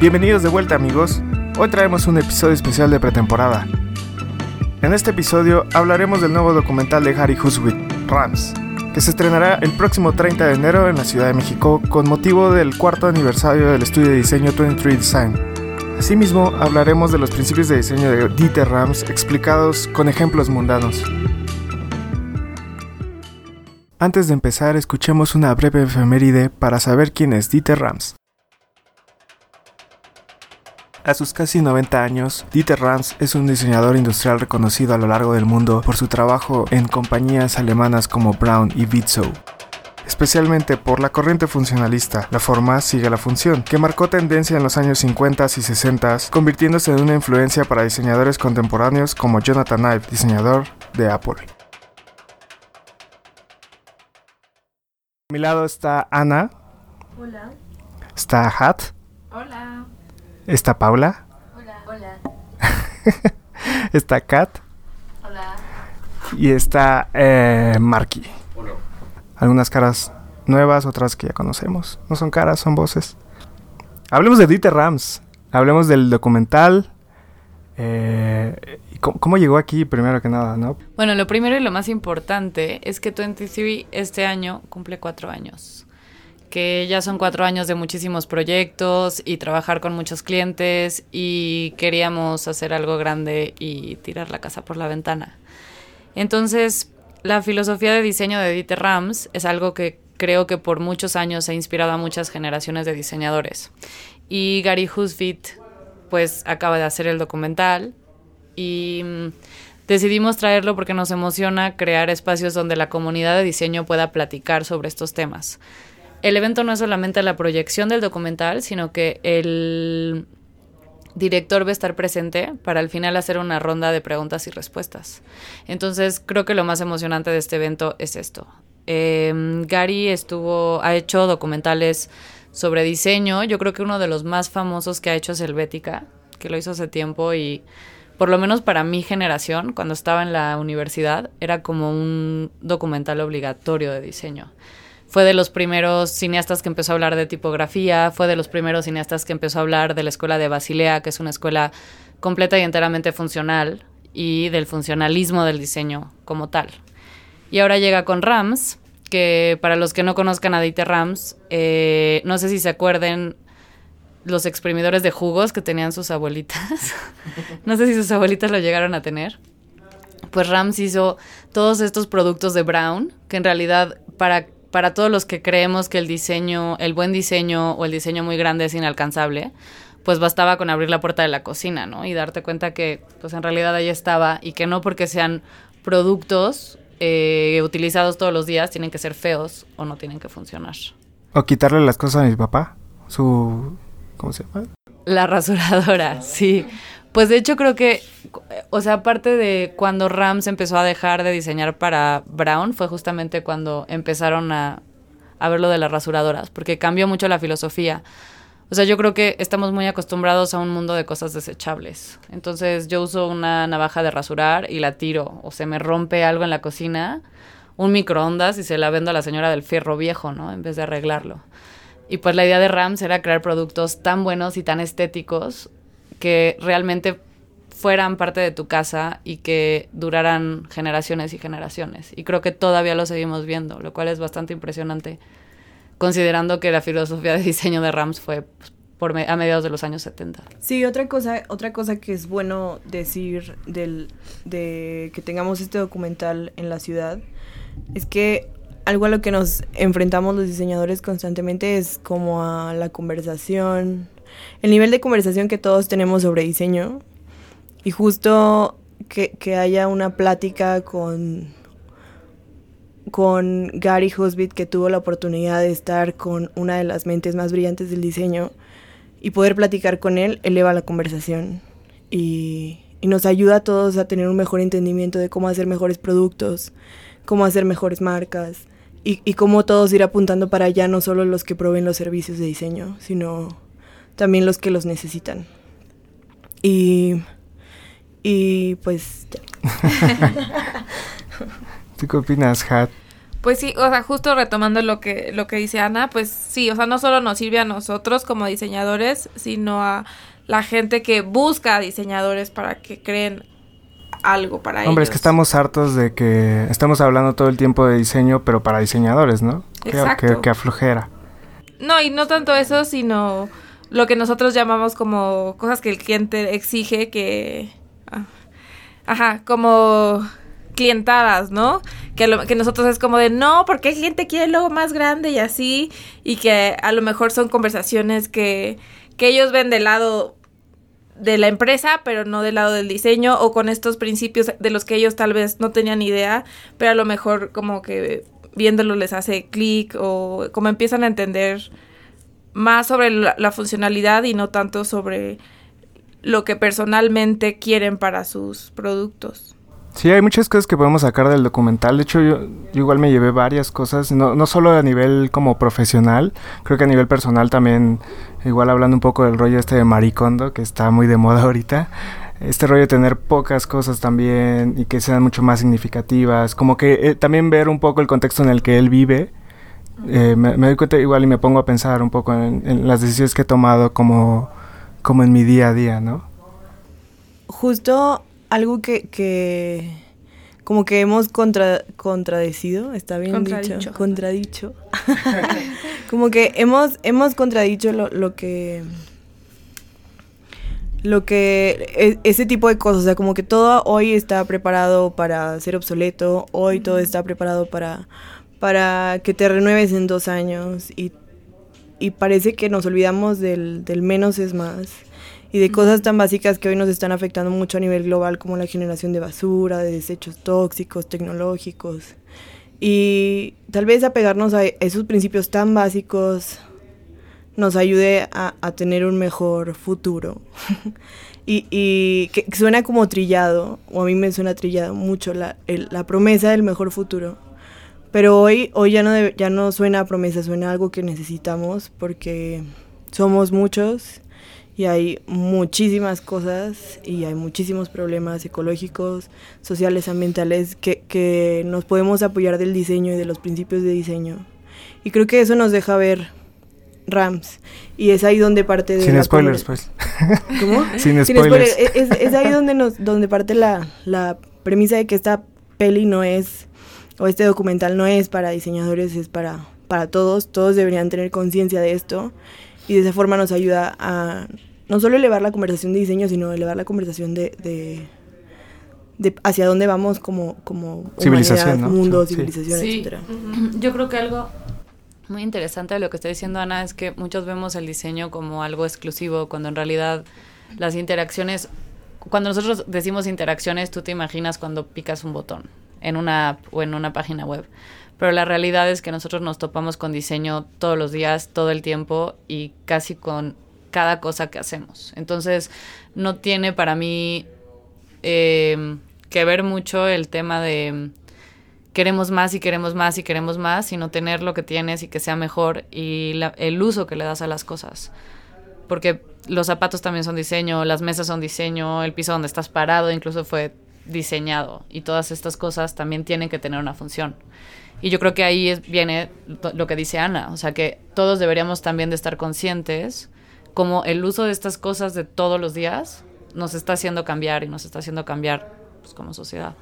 Bienvenidos de vuelta amigos. Hoy traemos un episodio especial de pretemporada. En este episodio hablaremos del nuevo documental de Harry Huswit, Rams, que se estrenará el próximo 30 de enero en la Ciudad de México con motivo del cuarto aniversario del estudio de diseño 23 Design. Asimismo, hablaremos de los principios de diseño de Dieter Rams explicados con ejemplos mundanos. Antes de empezar, escuchemos una breve efeméride para saber quién es Dieter Rams. A sus casi 90 años, Dieter Rams es un diseñador industrial reconocido a lo largo del mundo por su trabajo en compañías alemanas como Braun y Bitzow. Especialmente por la corriente funcionalista, la forma sigue la función, que marcó tendencia en los años 50 y 60, convirtiéndose en una influencia para diseñadores contemporáneos como Jonathan Ive, diseñador de Apple. A mi lado está Ana. Hola. Está Hat. Hola. Está Paula. Hola. Hola. está Kat. Hola. Y está eh, Marky. Hola. Algunas caras nuevas, otras que ya conocemos. No son caras, son voces. Hablemos de Dieter Rams. Hablemos del documental. Eh, y cómo, cómo llegó aquí, primero que nada, no? Bueno, lo primero y lo más importante es que 23 este año cumple cuatro años. Que ya son cuatro años de muchísimos proyectos y trabajar con muchos clientes y queríamos hacer algo grande y tirar la casa por la ventana. Entonces, la filosofía de diseño de Dieter Rams es algo que creo que por muchos años ha inspirado a muchas generaciones de diseñadores. Y Gary Husvit, pues, acaba de hacer el documental y mm, decidimos traerlo porque nos emociona crear espacios donde la comunidad de diseño pueda platicar sobre estos temas. El evento no es solamente la proyección del documental, sino que el director va a estar presente para al final hacer una ronda de preguntas y respuestas. Entonces creo que lo más emocionante de este evento es esto. Eh, Gary estuvo, ha hecho documentales sobre diseño. Yo creo que uno de los más famosos que ha hecho es Helvética, que lo hizo hace tiempo y por lo menos para mi generación, cuando estaba en la universidad, era como un documental obligatorio de diseño. Fue de los primeros cineastas que empezó a hablar de tipografía, fue de los primeros cineastas que empezó a hablar de la escuela de Basilea, que es una escuela completa y enteramente funcional, y del funcionalismo del diseño como tal. Y ahora llega con Rams, que para los que no conozcan a Dieter Rams, eh, no sé si se acuerden los exprimidores de jugos que tenían sus abuelitas. no sé si sus abuelitas lo llegaron a tener. Pues Rams hizo todos estos productos de Brown, que en realidad para, para todos los que creemos que el diseño, el buen diseño o el diseño muy grande es inalcanzable, pues bastaba con abrir la puerta de la cocina, ¿no? Y darte cuenta que pues en realidad ahí estaba y que no porque sean productos eh, utilizados todos los días tienen que ser feos o no tienen que funcionar. O quitarle las cosas a mi papá. Su. ¿Cómo se llama? La rasuradora, sí. Pues de hecho creo que, o sea, aparte de cuando Rams empezó a dejar de diseñar para Brown, fue justamente cuando empezaron a, a ver lo de las rasuradoras, porque cambió mucho la filosofía. O sea, yo creo que estamos muy acostumbrados a un mundo de cosas desechables. Entonces yo uso una navaja de rasurar y la tiro, o se me rompe algo en la cocina, un microondas y se la vendo a la señora del fierro viejo, ¿no? En vez de arreglarlo. Y pues la idea de Rams era crear productos tan buenos y tan estéticos que realmente fueran parte de tu casa y que duraran generaciones y generaciones. Y creo que todavía lo seguimos viendo, lo cual es bastante impresionante, considerando que la filosofía de diseño de Rams fue pues, por a mediados de los años 70. Sí, otra cosa, otra cosa que es bueno decir del, de que tengamos este documental en la ciudad es que algo a lo que nos enfrentamos los diseñadores constantemente es como a la conversación, el nivel de conversación que todos tenemos sobre diseño y justo que, haya una plática con, con Gary Husbit que tuvo la oportunidad de estar con una de las mentes más brillantes del diseño y poder platicar con él eleva la conversación y, y nos ayuda a todos a tener un mejor entendimiento de cómo hacer mejores productos, cómo hacer mejores marcas y, y cómo todos ir apuntando para allá, no solo los que proveen los servicios de diseño, sino también los que los necesitan. Y, y pues... ya. ¿Tú qué opinas, Hat? Pues sí, o sea, justo retomando lo que, lo que dice Ana, pues sí, o sea, no solo nos sirve a nosotros como diseñadores, sino a la gente que busca diseñadores para que creen algo para ellos. Hombre, es que estamos hartos de que estamos hablando todo el tiempo de diseño, pero para diseñadores, ¿no? Exacto. Que, aflojera. No, y no tanto eso, sino lo que nosotros llamamos como cosas que el cliente exige que... Ah, ajá, como clientadas, ¿no? Que, lo, que nosotros es como de, no, porque el cliente quiere algo más grande y así, y que a lo mejor son conversaciones que, que ellos ven del lado de la empresa, pero no del lado del diseño, o con estos principios de los que ellos tal vez no tenían idea, pero a lo mejor como que viéndolo les hace clic o como empiezan a entender más sobre la funcionalidad y no tanto sobre lo que personalmente quieren para sus productos. Sí, hay muchas cosas que podemos sacar del documental. De hecho, yo, igual me llevé varias cosas, no, no solo a nivel como profesional, creo que a nivel personal también, igual hablando un poco del rollo este de Maricondo, que está muy de moda ahorita. Este rollo de tener pocas cosas también y que sean mucho más significativas. Como que eh, también ver un poco el contexto en el que él vive. Eh, me, doy cuenta igual y me pongo a pensar un poco en, las decisiones que he tomado como, como en mi día a día, ¿no? Justo algo que, como que hemos contra, contradecido, está bien dicho, contradicho. como que hemos, hemos contradicho lo, lo que lo que e, ese tipo de cosas, o sea, como que todo hoy está preparado para ser obsoleto, hoy todo está preparado para para que te renueves en dos años y, y parece que nos olvidamos del, del menos es más y de cosas tan básicas que hoy nos están afectando mucho a nivel global como la generación de basura, de desechos tóxicos, tecnológicos. Y tal vez apegarnos a esos principios tan básicos nos ayude a, tener un mejor futuro. y, y que, suena como trillado, o a mí me suena trillado mucho la, la promesa del mejor futuro. Pero hoy, hoy ya, no ya no suena a promesa, suena a algo que necesitamos porque somos muchos y hay muchísimas cosas y hay muchísimos problemas ecológicos, sociales, ambientales que, que, nos podemos apoyar del diseño y de los principios de diseño. Y creo que eso nos deja ver Rams y es ahí donde parte de... Sin spoilers, pues. ¿Cómo? Sin, spoilers. Es, es, ahí donde, nos, donde parte la, la premisa de que esta peli no es, o este documental no es para diseñadores, es para, para todos. Todos deberían tener conciencia de esto. Y de esa forma nos ayuda a no solo elevar la conversación de diseño, sino elevar la conversación de, de, hacia dónde vamos como, como civilización, mundo, civilización, etcétera. Yo creo que algo muy interesante de lo que está diciendo Ana es que muchos vemos el diseño como algo exclusivo, cuando en realidad las interacciones, cuando nosotros decimos interacciones, tú te imaginas cuando picas un botón en una app o en una página web. Pero la realidad es que nosotros nos topamos con diseño todos los días, todo el tiempo y casi con cada cosa que hacemos. Entonces, no tiene para mí em, que ver mucho el tema de queremos más y queremos más y queremos más, sino tener lo que tienes y que sea mejor y el uso que le das a las cosas. Porque los zapatos también son diseño, las mesas son diseño, el piso donde estás parado incluso fue diseñado y todas estas cosas también tienen que tener una función. Y yo creo que ahí viene lo que dice Ana, o sea que todos deberíamos también de estar conscientes como el uso de estas cosas de todos los días nos está haciendo cambiar y nos está haciendo cambiar pues, como sociedad.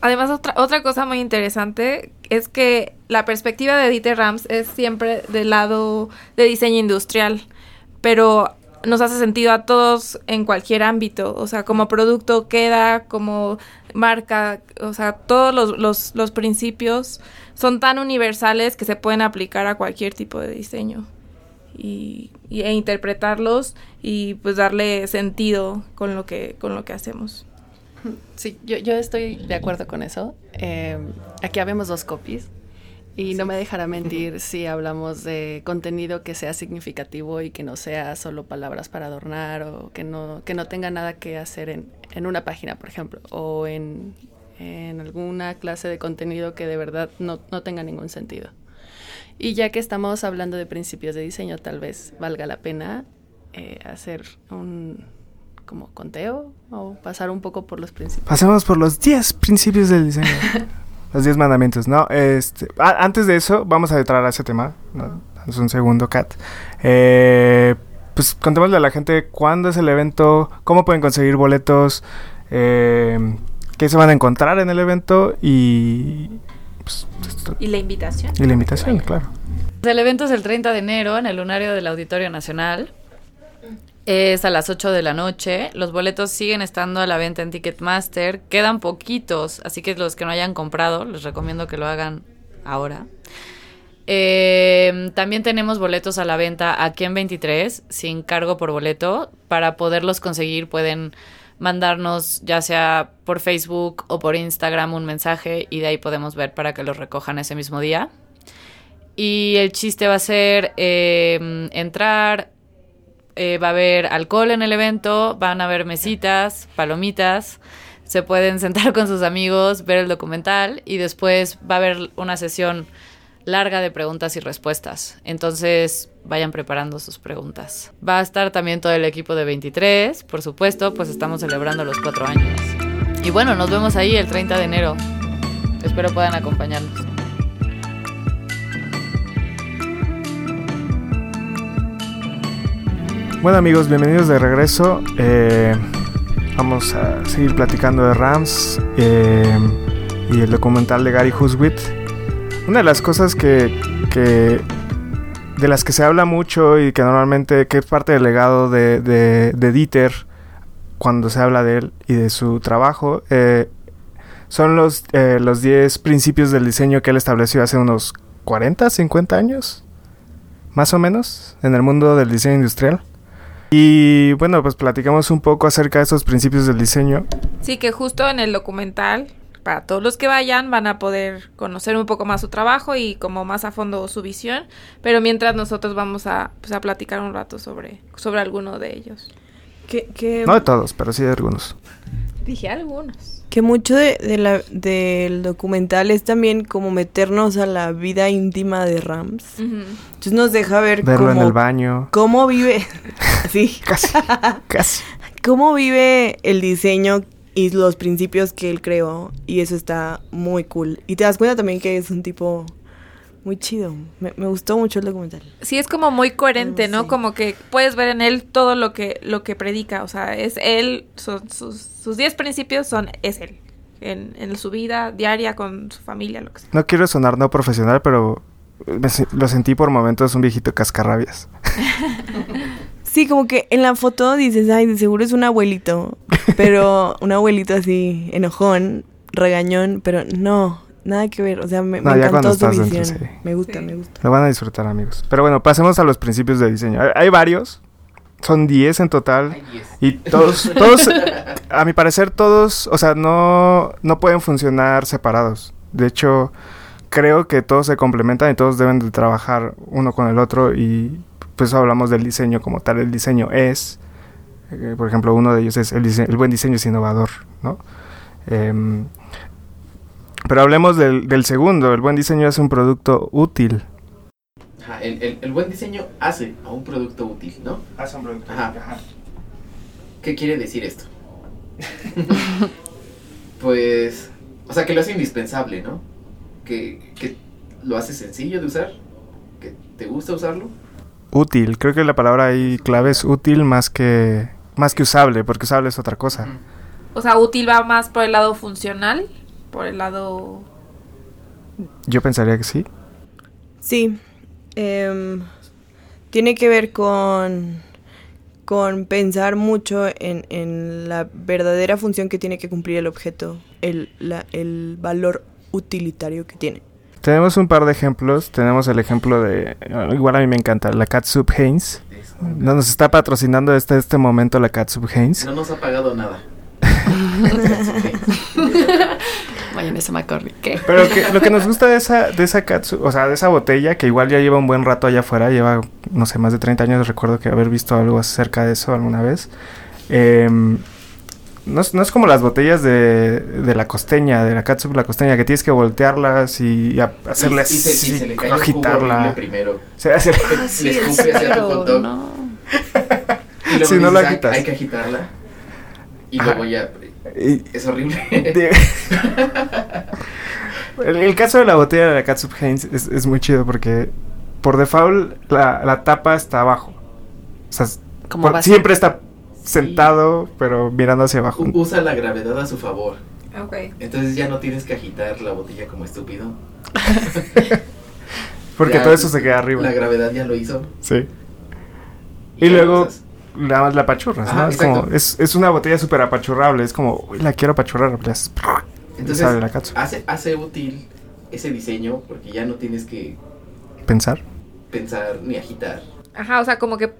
Además, otra, otra cosa muy interesante es que la perspectiva de Dieter Rams es siempre del lado de diseño industrial, pero nos hace sentido a todos en cualquier ámbito, o sea, como producto queda, como marca, o sea, todos los, los, los principios son tan universales que se pueden aplicar a cualquier tipo de diseño y, e interpretarlos y pues darle sentido con lo que, con lo que hacemos. Sí, yo, yo estoy de acuerdo con eso. Eh, aquí habemos dos copies y no me dejará mentir si hablamos de contenido que sea significativo y que no sea solo palabras para adornar o que no, que no tenga nada que hacer en, en una página, por ejemplo, o en, en alguna clase de contenido que de verdad no, no tenga ningún sentido. Y ya que estamos hablando de principios de diseño, tal vez valga la pena eh, hacer un como conteo o pasar un poco por los principios. Pasemos por los 10 principios del diseño. Los 10 mandamientos, ¿no? Este, a- antes de eso, vamos a entrar a ese tema. ¿no? Es un segundo, Kat. Eh, pues contémosle a la gente cuándo es el evento, cómo pueden conseguir boletos, eh, qué se van a encontrar en el evento y, pues, esto- Y la invitación. y la invitación, claro. El evento es el 30 de enero en el lunario del Auditorio Nacional. Es a las 8 de la noche. Los boletos siguen estando a la venta en Ticketmaster. Quedan poquitos, así que los que no hayan comprado, les recomiendo que lo hagan ahora. Eh, también tenemos boletos a la venta aquí en 23, sin cargo por boleto. Para poderlos conseguir pueden mandarnos ya sea por Facebook o por Instagram un mensaje y de ahí podemos ver para que los recojan ese mismo día. Y el chiste va a ser eh, entrar, eh, va a haber alcohol en el evento, van a haber mesitas, palomitas, se pueden sentar con sus amigos, ver el documental y después va a haber una sesión larga de preguntas y respuestas. Entonces vayan preparando sus preguntas. Va a estar también todo el equipo de 23, por supuesto, pues estamos celebrando los cuatro años. Y bueno, nos vemos ahí el 30 de enero. Espero puedan acompañarnos. Bueno amigos, bienvenidos de regreso. Eh, vamos a seguir platicando de Rams eh, y el documental de Gary Huswit. Una de las cosas que, de las que se habla mucho y que normalmente que es parte del legado de, Dieter cuando se habla de él y de su trabajo eh, son los eh, los 10 principios del diseño que él estableció hace unos 40, 50 años más o menos en el mundo del diseño industrial. Y bueno, pues platicamos un poco acerca de esos principios del diseño. Sí, que justo en el documental, para todos los que vayan, van a poder conocer un poco más su trabajo y como más a fondo su visión. Pero mientras nosotros vamos a, pues, a platicar un rato sobre, sobre alguno de ellos. No de todos, pero sí de algunos. Dije algunos. Que mucho de, de la, del documental es también como meternos a la vida íntima de Rams. Entonces nos deja ver Verlo en cómo, el baño. cómo vive, sí, Casi, casi. cómo vive el diseño y los principios que él creó. Y eso está muy cool. Y te das cuenta también que es un tipo muy chido. Me, me gustó mucho el documental. Sí, es como muy coherente, ¿no? Sí. Como que puedes ver en él todo lo que, lo que predica. O sea, es él, son sus, sus 10 principios son, es él. En, en su vida diaria, con su familia, lo que sea. No quiero sonar no profesional, pero me lo sentí por momentos un viejito cascarrabias. Sí, como que en la foto dices, ay, de seguro es un abuelito. Pero un abuelito así, enojón, regañón, pero no, nada que ver. O sea, me, me No, cuando encantó su visión. sí. Me gusta, me gusta. Lo van a disfrutar, amigos. Pero bueno, pasemos a los principios de diseño. Hay, hay varios. Son 10 en total. Hay 10. Y todos, todos, a mi parecer, todos, o sea, no, no pueden funcionar separados. De hecho, creo que todos se complementan y todos deben de trabajar uno con el otro y pues hablamos del diseño como tal. El diseño es, eh, por ejemplo, uno de ellos es el, dise- el buen diseño es innovador, ¿no? Em, pero hablemos del, del segundo. El buen diseño es un producto útil. Ajá, el, el- el buen diseño hace a un producto útil, ¿no? Hace un producto Ajá. ¿Qué quiere decir esto? pues, o sea, que lo hace indispensable, ¿no? Que, que lo hace sencillo de usar, que te gusta usarlo. Útil. Creo que la palabra ahí clave es útil más que, más que usable, porque usable es otra cosa. O sea, útil va más por el lado funcional, por el lado... Yo pensaría que sí. Sí. em, tiene que ver con, con pensar mucho en, en la verdadera función que tiene que cumplir el objeto, el, la- el valor utilitario que tiene. Tenemos un par de ejemplos. Tenemos el ejemplo de. Igual a mí me encanta, la Catsup Haynes. No nos está patrocinando hasta este momento la Catsup Haynes. No nos ha pagado nada. Mayonesa McCormick. ¿Qué? Pero que, lo que nos gusta de esa, de esa Catsup, o sea, de esa botella, que igual ya lleva un buen rato allá afuera, lleva, no sé, más de 30 años. Recuerdo que haber visto algo acerca de eso alguna vez. Em, no, es, no es como las botellas de, de la costeña, de la Catsup la costeña, que tienes que voltearlas y, a- hacerle y, y se, y se le cae agitarla. primero. Se hace- Ah, Le sí, escupe es hacia tu hot dog. no. Y luego Si no dices, la "Hay- agitas". Hay que agitarla. Y Ajá. luego ya. Y- Es horrible. de- El, el caso de la botella de la Catsup Heinz es, es muy chido porque por default la, la tapa está abajo. O sea, por- siempre está sentado, pero mirando hacia abajo. Usa la gravedad a su favor. Ok. Entonces ya no tienes que agitar la botella como estúpido. Porque Ya todo eso se queda arriba. La gravedad ya lo hizo. Sí. Y luego. Nada más la apachurras, Ajá, ¿no? Es, como, es, es una botella súper apachurrable. Es como, uy, la quiero apachurrar. le haces Entonces sale la catsup. hace, hace útil ese diseño porque ya no tienes que Pensar. pensar ni agitar. Ajá, o sea, como que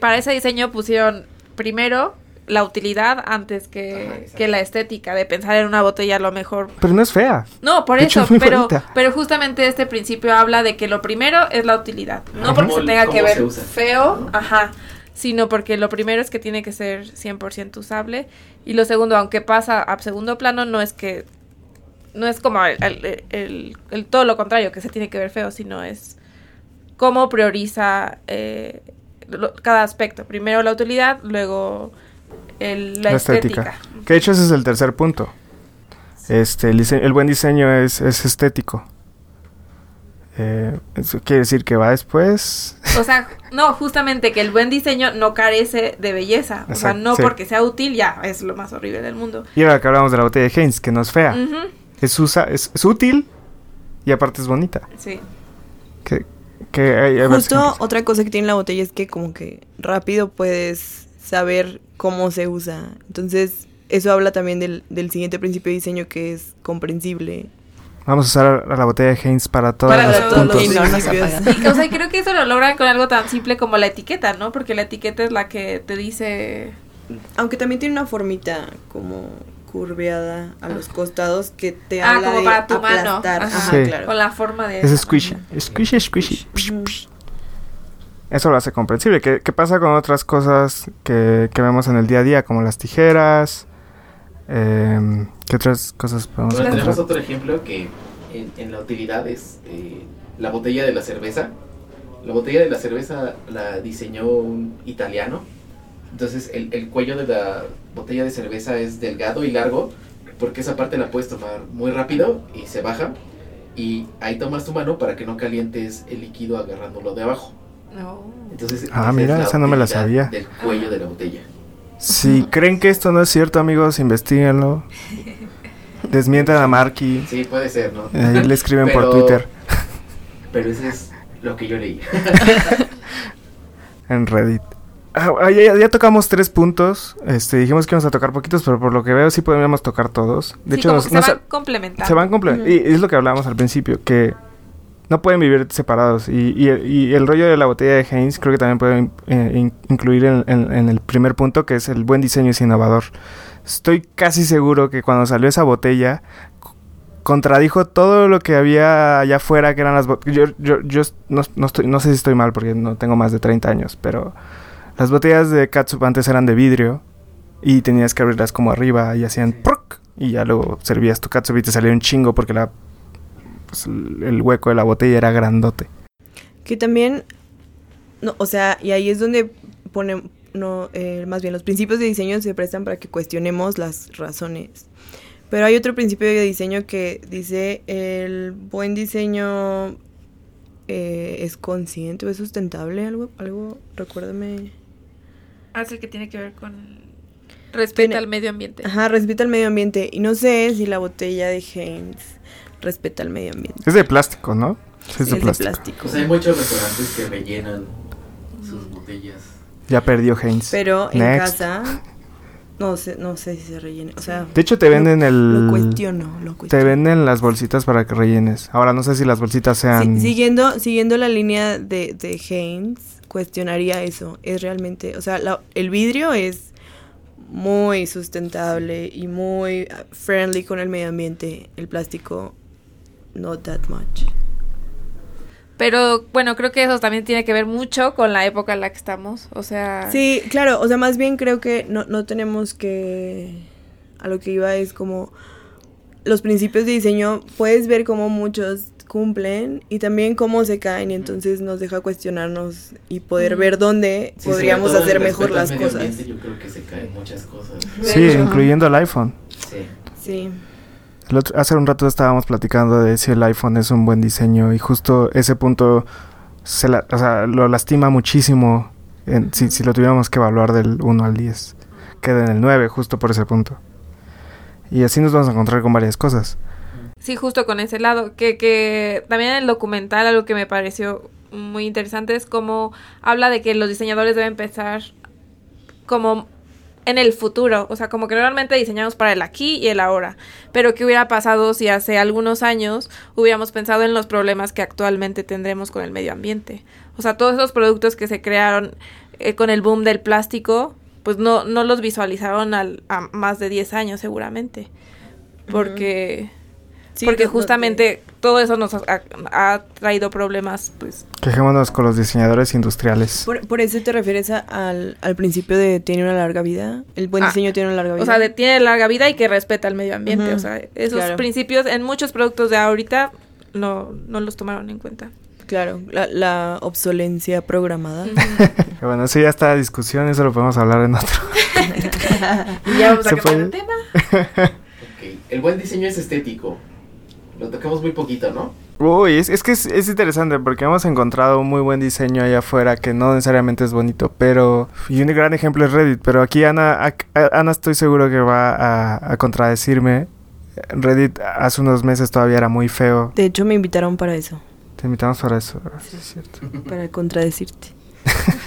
para ese diseño pusieron primero la utilidad antes que, Ajá, que la estética de pensar en una botella a lo mejor. Pero no es fea. No, por De hecho, eso, es pero, bonita. pero justamente este principio habla de que lo primero es la utilidad. No Ajá. porque se tenga que ver usa, feo, ajá, sino porque lo primero es que tiene que ser 100% usable y lo segundo, aunque pasa a segundo plano, no es que no es como el, el- el- el todo lo contrario, que se tiene que ver feo, sino es cómo prioriza eh, lo- cada aspecto. Primero la utilidad, luego el- la, La estética. estética. Que de hecho ese es el tercer punto. Este, el buen diseño es, es estético. Eh, eso quiere decir que va después. O sea, no, justamente que el buen diseño no carece de belleza. O sea, no sí. porque sea útil ya es lo más horrible del mundo. Y ahora que hablamos de la botella de Heinz, que no es fea. Es, usa, es, es útil y aparte es bonita. Sí. Que, que hay- Justo otra cosa que tiene la botella es que como que rápido puedes saber cómo se usa. Entonces, eso habla también del, del siguiente principio de diseño que es comprensible. Vamos a usar a la botella de Heinz para todos Para los puntos. Y no nos. Y, o sea, creo que eso lo logran con algo tan simple como la etiqueta, ¿no? Porque la etiqueta es la que te dice... Aunque también tiene una formita como curveada a los costados que te Ah, habla como de para tu mano. aplastar. Ajá. Ajá, Sí. claro. Con la forma de... Es squishy. Squishy, squishy. Psh, Ujú. psh. Eso lo hace comprensible. ¿Qué, qué pasa con otras cosas que, que vemos en el día a día? Como las tijeras. Em, ¿Qué otras cosas podemos Bueno, encontrar? tenemos otro ejemplo que en, en la utilidad es eh, la botella de la cerveza. La botella de la cerveza la diseñó un italiano. Entonces el, el cuello de la botella de cerveza es delgado y largo porque esa parte la puedes tomar muy rápido y se baja. Y ahí tomas tu mano para que no calientes el líquido agarrándolo de abajo. No. Entonces, Ah, mira, es esa no me la sabía. Del cuello de la botella. Si creen que esto no es cierto, amigos, investiguenlo. Desmientan a Marky. Sí, puede ser, ¿no? Ahí le escriben por Twitter, Pero eso es lo que yo leí. en Reddit. Ah, ah, ya, ya tocamos tres puntos. Este, dijimos que íbamos a tocar poquitos, pero por lo que veo sí podríamos tocar todos. De sí, hecho, como nos- que se nos- van complementando. se van complementando. Y es lo que hablábamos al principio, que no pueden vivir separados. Y, y, y el rollo de la botella de Heinz creo que también puede eh, in- incluir en, en- en el primer punto, que es el buen diseño es innovador. Estoy casi seguro que cuando salió esa botella contradijo todo lo que había allá afuera, que eran las botellas. Yo, yo, yo no, no estoy, no sé si estoy mal porque no tengo más de 30 años, pero las botellas de catsup antes eran de vidrio y tenías que abrirlas como arriba y hacían ¡proc! y ya luego servías tu catsup y te salía un chingo porque la pues, el el hueco de la botella era grandote. Que también, no, o sea, y ahí es donde pone, no, eh, más bien los principios de diseño se prestan para que cuestionemos las razones. Pero hay otro principio de diseño que dice el buen diseño eh, es consciente o es sustentable, algo, algo, recuérdame. Ah, es el que tiene que ver con respeto Tiene- al medio ambiente. Ajá, respeta el medio ambiente. Y no sé si la botella de Heinz respeta el medio ambiente. Es de plástico, ¿no? Sí, es de Es plástico. Pues hay muchos restaurantes que rellenan sus botellas. Ya perdió Heinz. Pero en Next. casa, no sé, no sé si se rellena. O sea, De hecho te venden el lo cuestiono, lo te cuestiono. venden las bolsitas para que rellenes. Ahora no sé si las bolsitas Sí, sean siguiendo, siguiendo la línea de, de Heinz, cuestionaría eso. Es realmente, o sea, la- el vidrio es muy sustentable y muy friendly con el medio ambiente. El plástico, not that much. Pero bueno, creo que eso también tiene que ver mucho con la época en la que estamos. O sea, Sí, claro, o sea, más bien creo que no, no tenemos que... A lo que iba es como los principios de diseño, puedes ver cómo muchos cumplen y también cómo se caen y entonces nos deja cuestionarnos y poder ver dónde Sí, podríamos hacer mejor las cosas. ambiente, Yo creo que se caen muchas cosas. Sí, incluyendo el iPhone. Sí. Sí. Hace un rato estábamos platicando de si el iPhone es un buen diseño y justo ese punto se lo lastima muchísimo si, si, lo tuviéramos que evaluar del 1 al 10. Queda en el 9 justo por ese punto. Y así nos vamos a encontrar con varias cosas. Sí, justo con ese lado. Que, que también en el documental algo que me pareció muy interesante es como habla de que los diseñadores deben pensar como en el futuro, o sea, como que realmente diseñamos para el aquí y el ahora, pero ¿qué hubiera pasado si hace algunos años hubiéramos pensado en los problemas que actualmente tendremos con el medio ambiente? O sea, todos esos productos que se crearon eh, con el boom del plástico, pues no, no los visualizaron al, a más de 10 años seguramente, porque porque justamente todo eso nos ha, traído problemas, pues. Quejémonos con los diseñadores industriales. Por, eso te refieres al, al, principio de tiene una larga vida. El buen ah, diseño tiene una larga vida. O sea, de, tiene larga vida y que respeta el medio ambiente. o sea, esos principios en muchos productos de ahorita no, no los tomaron en cuenta. Claro, la, la obsolencia programada. bueno, eso ya está discusión, eso lo podemos hablar en otro. y ya vamos a cambiar el tema. El buen diseño es estético lo tocamos muy poquito, ¿no? Uy, es, es que es, interesante porque hemos encontrado un muy buen diseño allá afuera que no necesariamente es bonito, pero... Y un gran ejemplo es Reddit, pero aquí Ana, Ana estoy seguro que va a, a contradecirme. Reddit hace unos meses todavía era muy feo. De hecho, me invitaron para eso. Te invitamos para eso, sí. es cierto. Para contradecirte.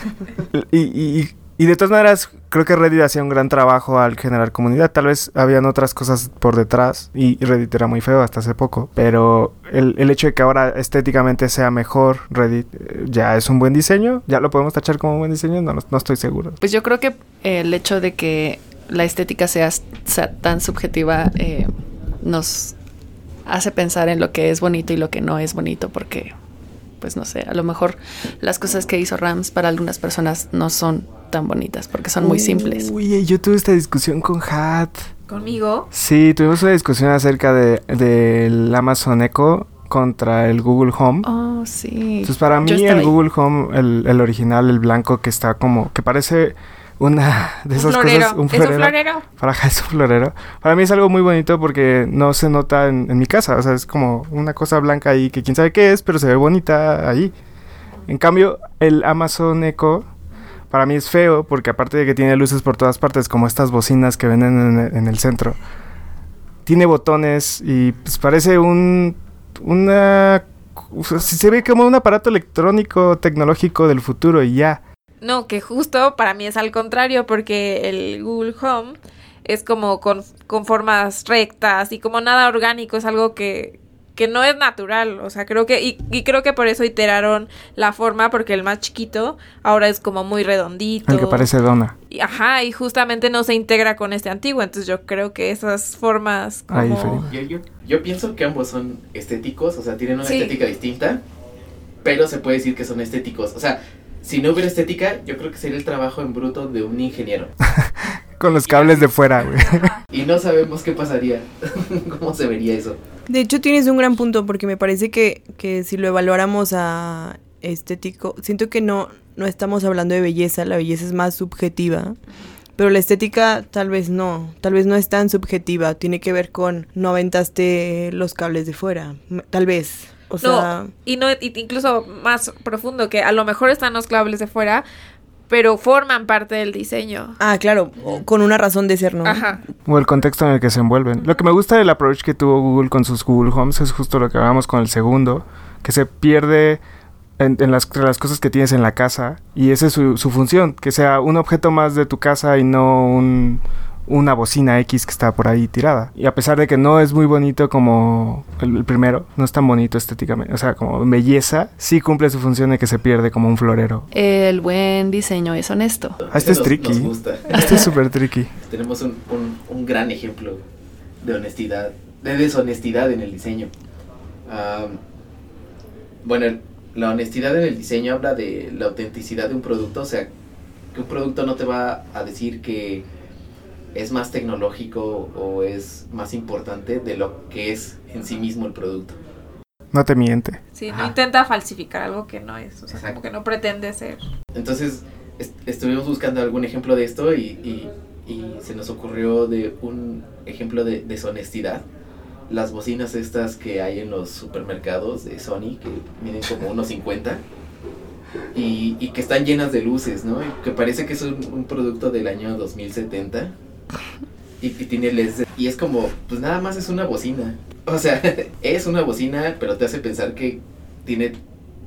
y, y, y de todas maneras, creo que Reddit hacía un gran trabajo al generar comunidad. Tal vez habían otras cosas por detrás y Reddit era muy feo hasta hace poco. Pero el, el hecho de que ahora estéticamente sea mejor Reddit eh, ya es un buen diseño. ¿Ya lo podemos tachar como un buen diseño? No, no estoy seguro. Pues yo creo que el hecho de que la estética sea, tan subjetiva eh, nos hace pensar en lo que es bonito y lo que no es bonito porque pues no sé, a lo mejor las cosas que hizo Rams para algunas personas no son tan bonitas porque son muy simples. Uy, yo tuve esta discusión con Hat. ¿Conmigo? Sí, tuvimos una discusión acerca del de, Amazon Echo contra el Google Home. Oh, sí. Entonces, para mí, el Google Home, el, el, original, el blanco, que está como, que parece una de esas cosas. Un florero. ¿Es un florero? Para es un florero. Para mí es algo muy bonito porque no se nota en, en mi casa. O sea, es como una cosa blanca ahí que quién sabe qué es, pero se ve bonita ahí. En cambio, el Amazon Echo para mí es feo porque aparte de que tiene luces por todas partes, como estas bocinas que venden en, el centro, tiene botones y pues parece un una se ve como un aparato electrónico tecnológico del futuro y ya. No, que justo para mí es al contrario porque el Google Home es como con, con formas rectas y como nada orgánico, es algo que, que no es natural, o sea, creo que, y, creo que por eso iteraron la forma, porque el más chiquito ahora es como muy redondito. El que parece dona. Y, ajá, y justamente no se integra con este antiguo, entonces yo creo que esas formas como... yo, pienso que ambos son estéticos, o sea, tienen una estética distinta, pero se puede decir que son estéticos, o sea, si no hubiera estética, yo creo que sería el trabajo en bruto de un ingeniero. Con los cables de fuera, güey. Y no sabemos qué pasaría, cómo se vería eso. De hecho, tienes un gran punto porque me parece que, que si lo evaluáramos a estético, siento que no, no estamos hablando de belleza, la belleza es más subjetiva. Pero la estética tal vez no, tal vez no es tan subjetiva, tiene que ver con no aventaste los cables de fuera, tal vez. O sea, y no incluso más profundo que a lo mejor están los cables de fuera, pero forman parte del diseño. Ah, claro, con una razón de ser, ¿no? Ajá. O el contexto en el que se envuelven. Lo que me gusta del approach que tuvo Google con sus Google Homes es justo lo que hablamos con el segundo, que se pierde en, las, las, cosas que tienes en la casa y esa es su, su función, que sea un objeto más de tu casa y no un una bocina X que está por ahí tirada. Y a pesar de que no es muy bonito como el, primero, no es tan bonito estéticamente, o sea, como belleza, sí cumple su función de que se pierde como un florero. El buen diseño es honesto. Ah, este es tricky. Este es súper tricky. Tenemos un, un, gran ejemplo de honestidad, de deshonestidad en el diseño. bueno, la honestidad en el diseño habla de la autenticidad de un producto, o sea, que un producto no te va a decir que es más tecnológico o es más importante de lo que es en sí mismo el producto. No te miente. Sí, no intenta falsificar algo que no es, o sea, como que no pretende ser. Entonces, estuvimos buscando algún ejemplo de esto y, y, se nos ocurrió de un ejemplo de deshonestidad. las bocinas estas que hay en los supermercados de Sony, que miden como unos 50 y, y que están llenas de luces, ¿no? Y que parece que es un, un producto del año 2070 y tiene LEDs. Y es como, pues nada más es una bocina. O sea, es una bocina, pero te hace pensar que tiene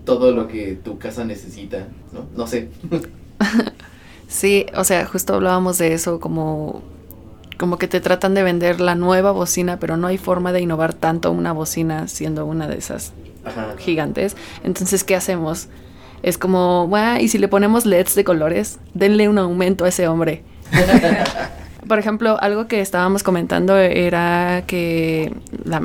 todo lo que tu casa necesita, ¿no? No sé. Sí, o sea, justo hablábamos de eso, como, como que te tratan de vender la nueva bocina, pero no hay forma de innovar tanto una bocina siendo una de esas Ajá. gigantes. Entonces, ¿qué hacemos? Es como, "Buah, y si le ponemos LEDs de colores, denle un aumento a ese hombre. Por ejemplo, algo que estábamos comentando era que la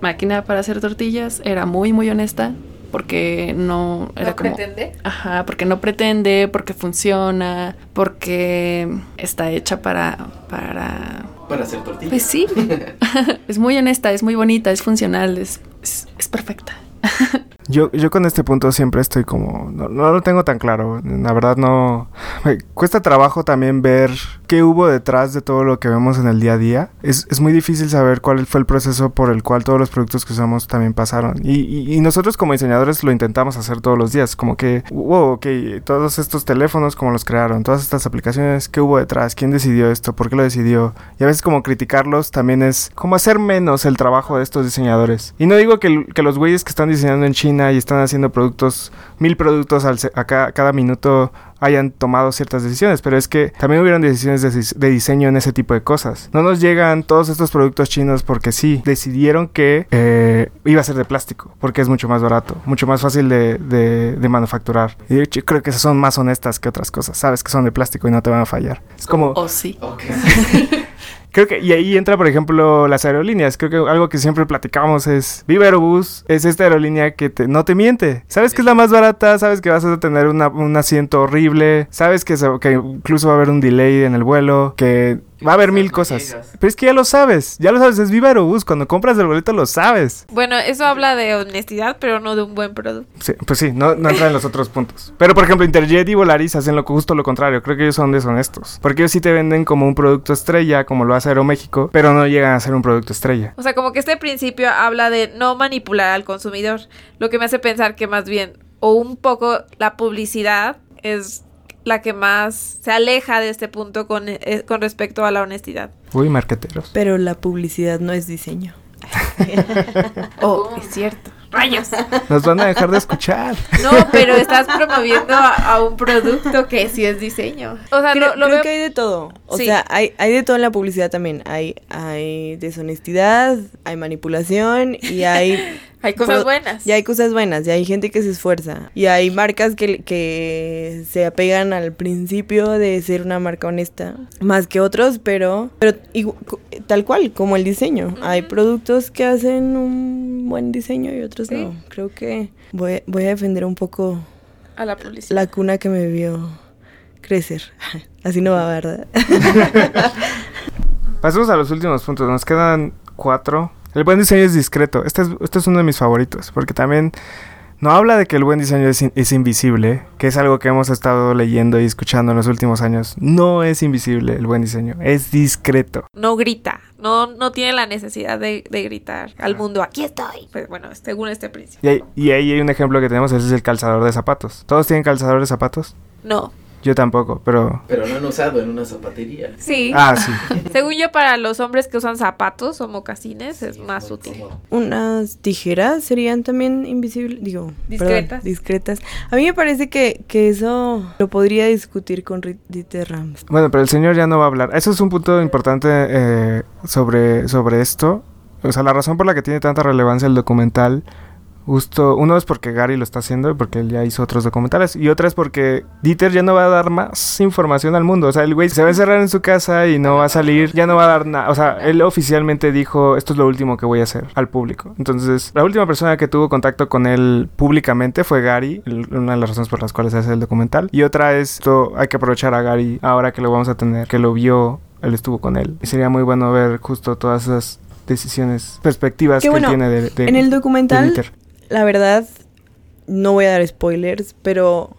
máquina para hacer tortillas era muy, muy honesta porque no era ¿No como... pretende? Ajá, porque no pretende, porque funciona, porque está hecha para... para... Para hacer tortillas. Pues sí, es muy honesta, es muy bonita, es funcional, es, es, es perfecta. Yo, yo con este punto siempre estoy como, no, no lo tengo tan claro, la verdad no, me cuesta trabajo también ver qué hubo detrás de todo lo que vemos en el día a día. Es, es muy difícil saber cuál fue el proceso por el cual todos los productos que usamos también pasaron. Y, nosotros como diseñadores lo intentamos hacer todos los días, como que, wow, ok, todos estos teléfonos, cómo los crearon, todas estas aplicaciones, qué hubo detrás, quién decidió esto, por qué lo decidió. Y a veces como criticarlos también es como hacer menos el trabajo de estos diseñadores. Y no digo que, que los güeyes que están diseñando en China y están haciendo productos, mil productos al, cada, cada minuto hayan tomado ciertas decisiones, pero es que también hubieron decisiones de, de, diseño en ese tipo de cosas. No nos llegan todos estos productos chinos porque sí, decidieron que eh, iba a ser de plástico, porque es mucho más barato, mucho más fácil de, de, de, manufacturar. Y de hecho creo que son más honestas que otras cosas, sabes que son de plástico y no te van a fallar. Es como... O oh, sí. Okay. Creo que, y ahí entra, por ejemplo, las aerolíneas. Creo que algo que siempre platicamos es, Viva Aerobús es esta aerolínea que te, no te miente. Sabes que es la más barata, sabes que vas a tener un asiento horrible, sabes que, que incluso va a haber un delay en el vuelo, que Va a haber mil cosas. Pero es que ya lo sabes. Ya lo sabes. Es Viva Aerobús. Cuando compras el boleto lo sabes. Bueno, eso habla de honestidad, pero no de un buen producto. Sí, pues sí, no, no entra en los otros puntos. Pero por ejemplo, Interjet y Volaris hacen lo, justo lo contrario. Creo que ellos son deshonestos. Porque ellos sí te venden como un producto estrella, como lo hace Aeroméxico, pero no llegan a ser un producto estrella. O sea, como que este principio habla de no manipular al consumidor. Lo que me hace pensar que más bien, o un poco la publicidad es la que más se aleja de este punto con, eh, con respecto a la honestidad. Uy, marqueteros. Pero la publicidad no es diseño. oh, es cierto. Rayos. Nos van a dejar de escuchar. No, pero estás promoviendo a, a un producto que sí es diseño. O sea, creo, lo, lo creo veo... que hay de todo. O sí. sea, hay, hay de todo en la publicidad también. Hay, hay deshonestidad, hay manipulación y hay hay cosas buenas. Y hay cosas buenas, y hay gente que se esfuerza. Y hay marcas que, que se apegan al principio de ser una marca honesta, más que otros, pero, pero y, tal cual, como el diseño. Uh -huh. Hay productos que hacen un buen diseño y otros ¿Sí? no. Creo que voy, voy a defender un poco a la publicidad. La cuna que me vio crecer. Así no va, ¿verdad? Pasemos a los últimos puntos. Nos quedan cuatro. El buen diseño es discreto. Este es, este es uno de mis favoritos, porque también no habla de que el buen diseño es, in, es, invisible, que es algo que hemos estado leyendo y escuchando en los últimos años. No es invisible el buen diseño, es discreto. No grita, no, no tiene la necesidad de, de gritar al mundo, aquí estoy. Pues bueno, según este principio. Y, ahí, y ahí hay un ejemplo que tenemos, ese es el calzador de zapatos. ¿Todos tienen calzador de zapatos? No. Yo tampoco, pero... Pero no han usado en una zapatería. Sí. Ah, sí. Según yo, para los hombres que usan zapatos o mocasines es más útil. Unas tijeras serían también invisibles, digo... Discretas. Perdón, discretas. A mí me parece que, que eso lo podría discutir con Dieter Rams. Bueno, pero el señor ya no va a hablar. Eso es un punto importante eh, sobre, sobre esto. O sea, la razón por la que tiene tanta relevancia el documental Justo, uno es porque Gary lo está haciendo, porque él ya hizo otros documentales, y otra es porque Dieter ya no va a dar más información al mundo. O sea, el güey se va a encerrar en su casa y no va a salir, ya no va a dar nada. O sea, él oficialmente dijo, esto es lo último que voy a hacer al público. Entonces, la última persona que tuvo contacto con él públicamente fue Gary, una de las razones por las cuales hace el documental. Y otra es, esto, hay que aprovechar a Gary ahora que lo vamos a tener, que lo vio, él estuvo con él. Y sería muy bueno ver justo todas esas decisiones, perspectivas que bueno, él tiene de, de, En el documental de la verdad, no voy a dar spoilers, pero,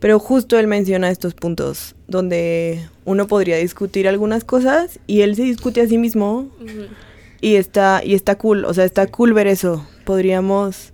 pero justo él menciona estos puntos donde uno podría discutir algunas cosas y él se discute a sí mismo. Uh -huh. y está, y está cool, o sea, está cool ver eso. Podríamos,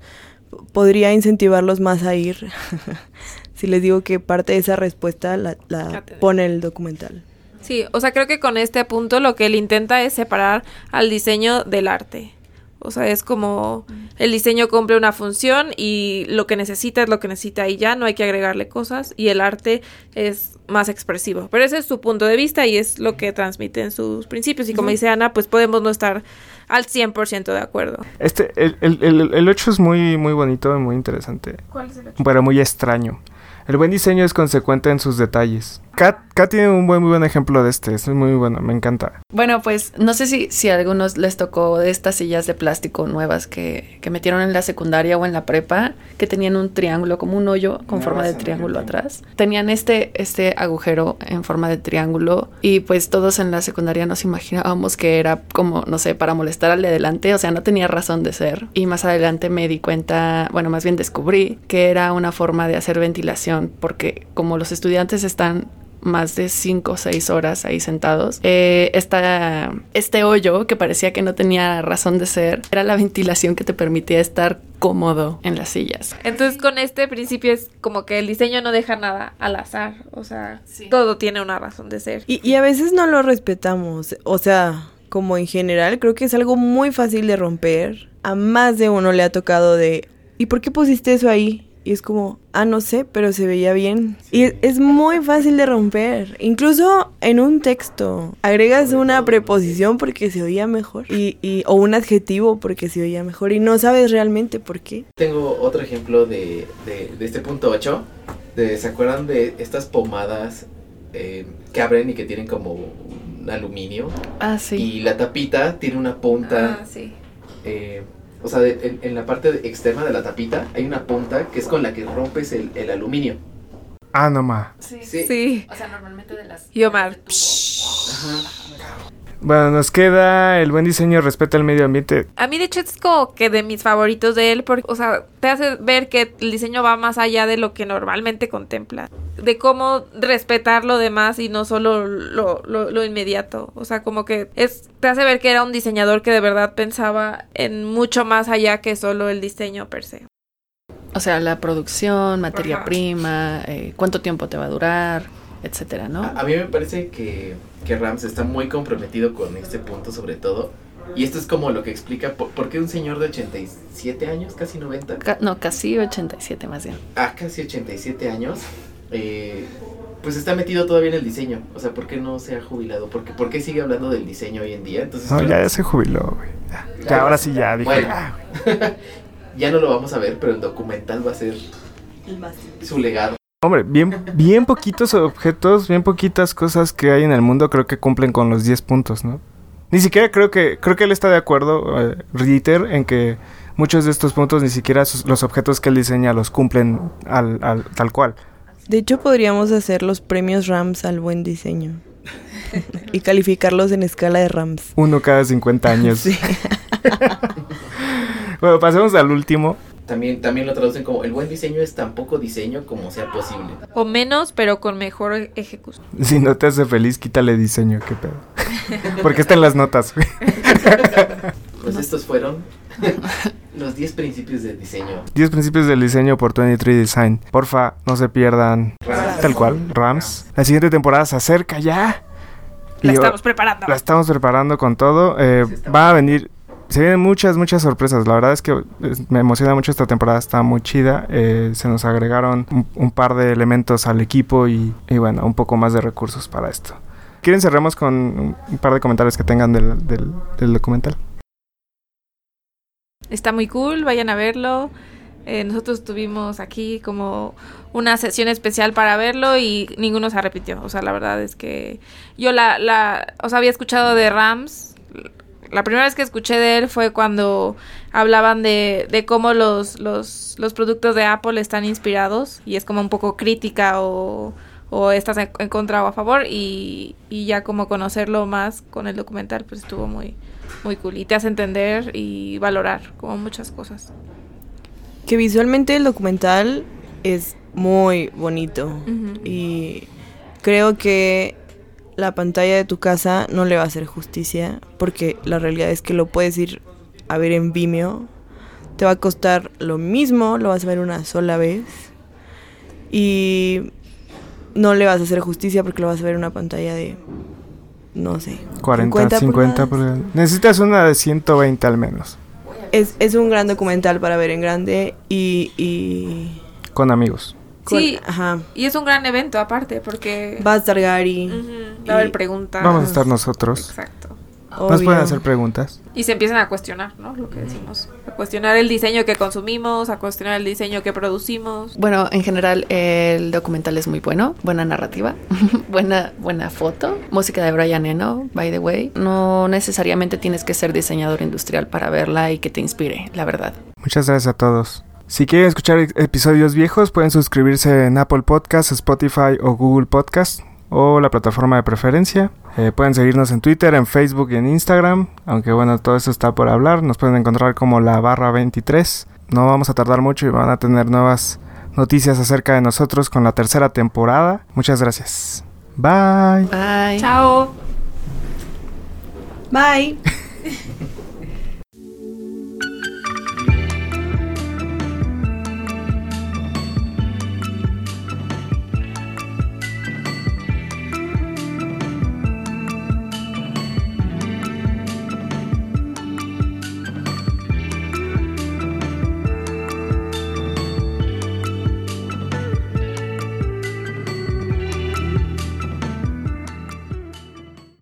podría incentivarlos más a ir. si les digo que parte de esa respuesta la, la pone el documental. Sí, o sea, creo que con este punto lo que él intenta es separar al diseño del arte. O sea, es como el diseño cumple una función y lo que necesita es lo que necesita y ya no hay que agregarle cosas y el arte es más expresivo. Pero ese es su punto de vista y es lo que transmite en sus principios. Y como dice Ana, pues podemos no estar al 100% de acuerdo. Este, el, el, el, el 8 es muy, muy bonito y muy interesante. ¿Cuál es el 8? Pero muy extraño. El buen diseño es consecuente en sus detalles. Kat, Kat tiene un buen, muy buen ejemplo de este. Es muy bueno, me encanta. Bueno, pues no sé si, si a algunos les tocó de estas sillas de plástico nuevas que, que metieron en la secundaria o en la prepa, que tenían un triángulo, como un hoyo con forma de triángulo atrás. Tenían este, este agujero en forma de triángulo y pues todos en la secundaria nos imaginábamos que era como, no sé, para molestar al de adelante, o sea, no tenía razón de ser. Y más adelante me di cuenta, bueno, más bien descubrí que era una forma de hacer ventilación porque como los estudiantes están más de 5 o 6 horas ahí sentados. Eh, esta, este hoyo que parecía que no tenía razón de ser era la ventilación que te permitía estar cómodo en las sillas. Entonces con este principio es como que el diseño no deja nada al azar, o sea, Sí. todo tiene una razón de ser. Y, y a veces no lo respetamos. O sea, como en general, creo que es algo muy fácil de romper. A más de uno le ha tocado de, ¿y por qué pusiste eso ahí? Y es como, ah, no sé, pero se veía bien. Y es, es muy fácil de romper. Incluso en un texto, agregas una preposición porque se oía mejor. Y, y, o un adjetivo porque se oía mejor. Y no sabes realmente por qué. Tengo otro ejemplo de, de, de este punto 8. De, ¿Se acuerdan de estas pomadas eh, que abren y que tienen como un aluminio? Ah, sí. Y la tapita tiene una punta, Ah, sí. eh, o sea, de- en, en la parte de- externa de la tapita hay una punta que es con la que rompes el, el aluminio. Ah, no ma. Sí. Sí. Sí. O sea, normalmente de las... Y Omar. Ajá. Bueno, nos queda el buen diseño respeta el medio ambiente. A mí de hecho es como que de mis favoritos de él, porque, o sea, te hace ver que el diseño va más allá de lo que normalmente contempla, de cómo respetar lo demás y no solo lo, lo, lo inmediato, o sea, como que es, te hace ver que era un diseñador que de verdad pensaba en mucho más allá que solo el diseño per se. O sea, la producción, materia Ajá. prima, eh, cuánto tiempo te va a durar, etcétera, ¿no? A, a mí me parece que, que Rams está muy comprometido con este punto sobre todo. Y esto es como lo que explica por, por qué un señor de 87 años, casi 90, Ca- no, casi 87 más bien. a casi 87 años, eh, pues está metido todavía en el diseño. O sea, ¿por qué no se ha jubilado? ¿Por qué, por qué sigue hablando del diseño hoy en día? Entonces, No, ya se jubiló, güey. Ya, ya, Ya, ahora sí ya, dije. bueno. "Ah, ya no lo vamos a ver, pero el documental va a ser su legado. Hombre, bien, bien poquitos objetos, bien poquitas cosas que hay en el mundo creo que cumplen con los 10 puntos, ¿no? Ni siquiera creo que, creo que él está de acuerdo, eh, Ritter, en que muchos de estos puntos ni siquiera sus- los objetos que él diseña los cumplen al, al- tal cual. De hecho, podríamos hacer los premios Rams al buen diseño. y calificarlos en escala de Rams. Uno cada 50 años. Bueno, pasemos al último. También, también lo traducen como el buen diseño es tan poco diseño como sea posible. O menos, pero con mejor ejecución. Si no te hace feliz, quítale diseño, qué pedo. Porque está en las notas. Pues estos fueron los 10 principios del diseño. 10 principios del diseño por 23 Design. Porfa, no se pierdan. Rams. Tal cual, Rams. La siguiente temporada se acerca ya. La Y, estamos preparando. la estamos preparando con todo. Eh, va a venir. Se vienen muchas, muchas sorpresas. La verdad es que me emociona mucho esta temporada. Está muy chida. Eh, se nos agregaron un, par de elementos al equipo y, bueno, un poco más de recursos para esto. ¿Quieren cerremos con un, par de comentarios que tengan del, del- documental? Está muy cool, vayan a verlo. Eh, nosotros tuvimos aquí como una sesión especial para verlo y ninguno se arrepintió. O sea, la verdad es que yo la, la, o había escuchado de Rams. La primera vez que escuché de él fue cuando hablaban de, de cómo los, los, los productos de Apple están inspirados y es como un poco crítica o, o estás en, contra o a favor y, y ya como conocerlo más con el documental pues estuvo muy, muy cool y te hace entender y valorar como muchas cosas. Que visualmente el documental es muy bonito. Y creo que la pantalla de tu casa no le va a hacer justicia porque la realidad es que lo puedes ir a ver en Vimeo. Te va a costar lo mismo, lo vas a ver una sola vez. Y no le vas a hacer justicia porque lo vas a ver en una pantalla de, no sé, 40, 50, pulgadas. Necesitas una de 120 al menos. Es, es un gran documental para ver en grande y... y Con amigos. Con- Sí. Ajá. Y es un gran evento aparte porque... Va a estar Gary. Va a haber preguntas. Vamos a estar nosotros. Exacto. Nos obvio. pueden hacer preguntas. Y se empiezan a cuestionar, ¿no? Lo que decimos. A cuestionar el diseño que consumimos, a cuestionar el diseño que producimos. Bueno, en general el documental es muy bueno, buena narrativa, buena buena foto, música de Brian Eno, by the way. No necesariamente tienes que ser diseñador industrial para verla y que te inspire, la verdad. Muchas gracias a todos. Si quieren escuchar episodios viejos, pueden suscribirse en Apple Podcasts, Spotify o Google Podcasts o la plataforma de preferencia. Eh, pueden seguirnos en Twitter, en Facebook y en Instagram. Aunque bueno, todo eso está por hablar. Nos pueden encontrar como la barra 23. No vamos a tardar mucho y van a tener nuevas noticias acerca de nosotros con la tercera temporada. Muchas gracias. Bye. Bye. Chao. Bye.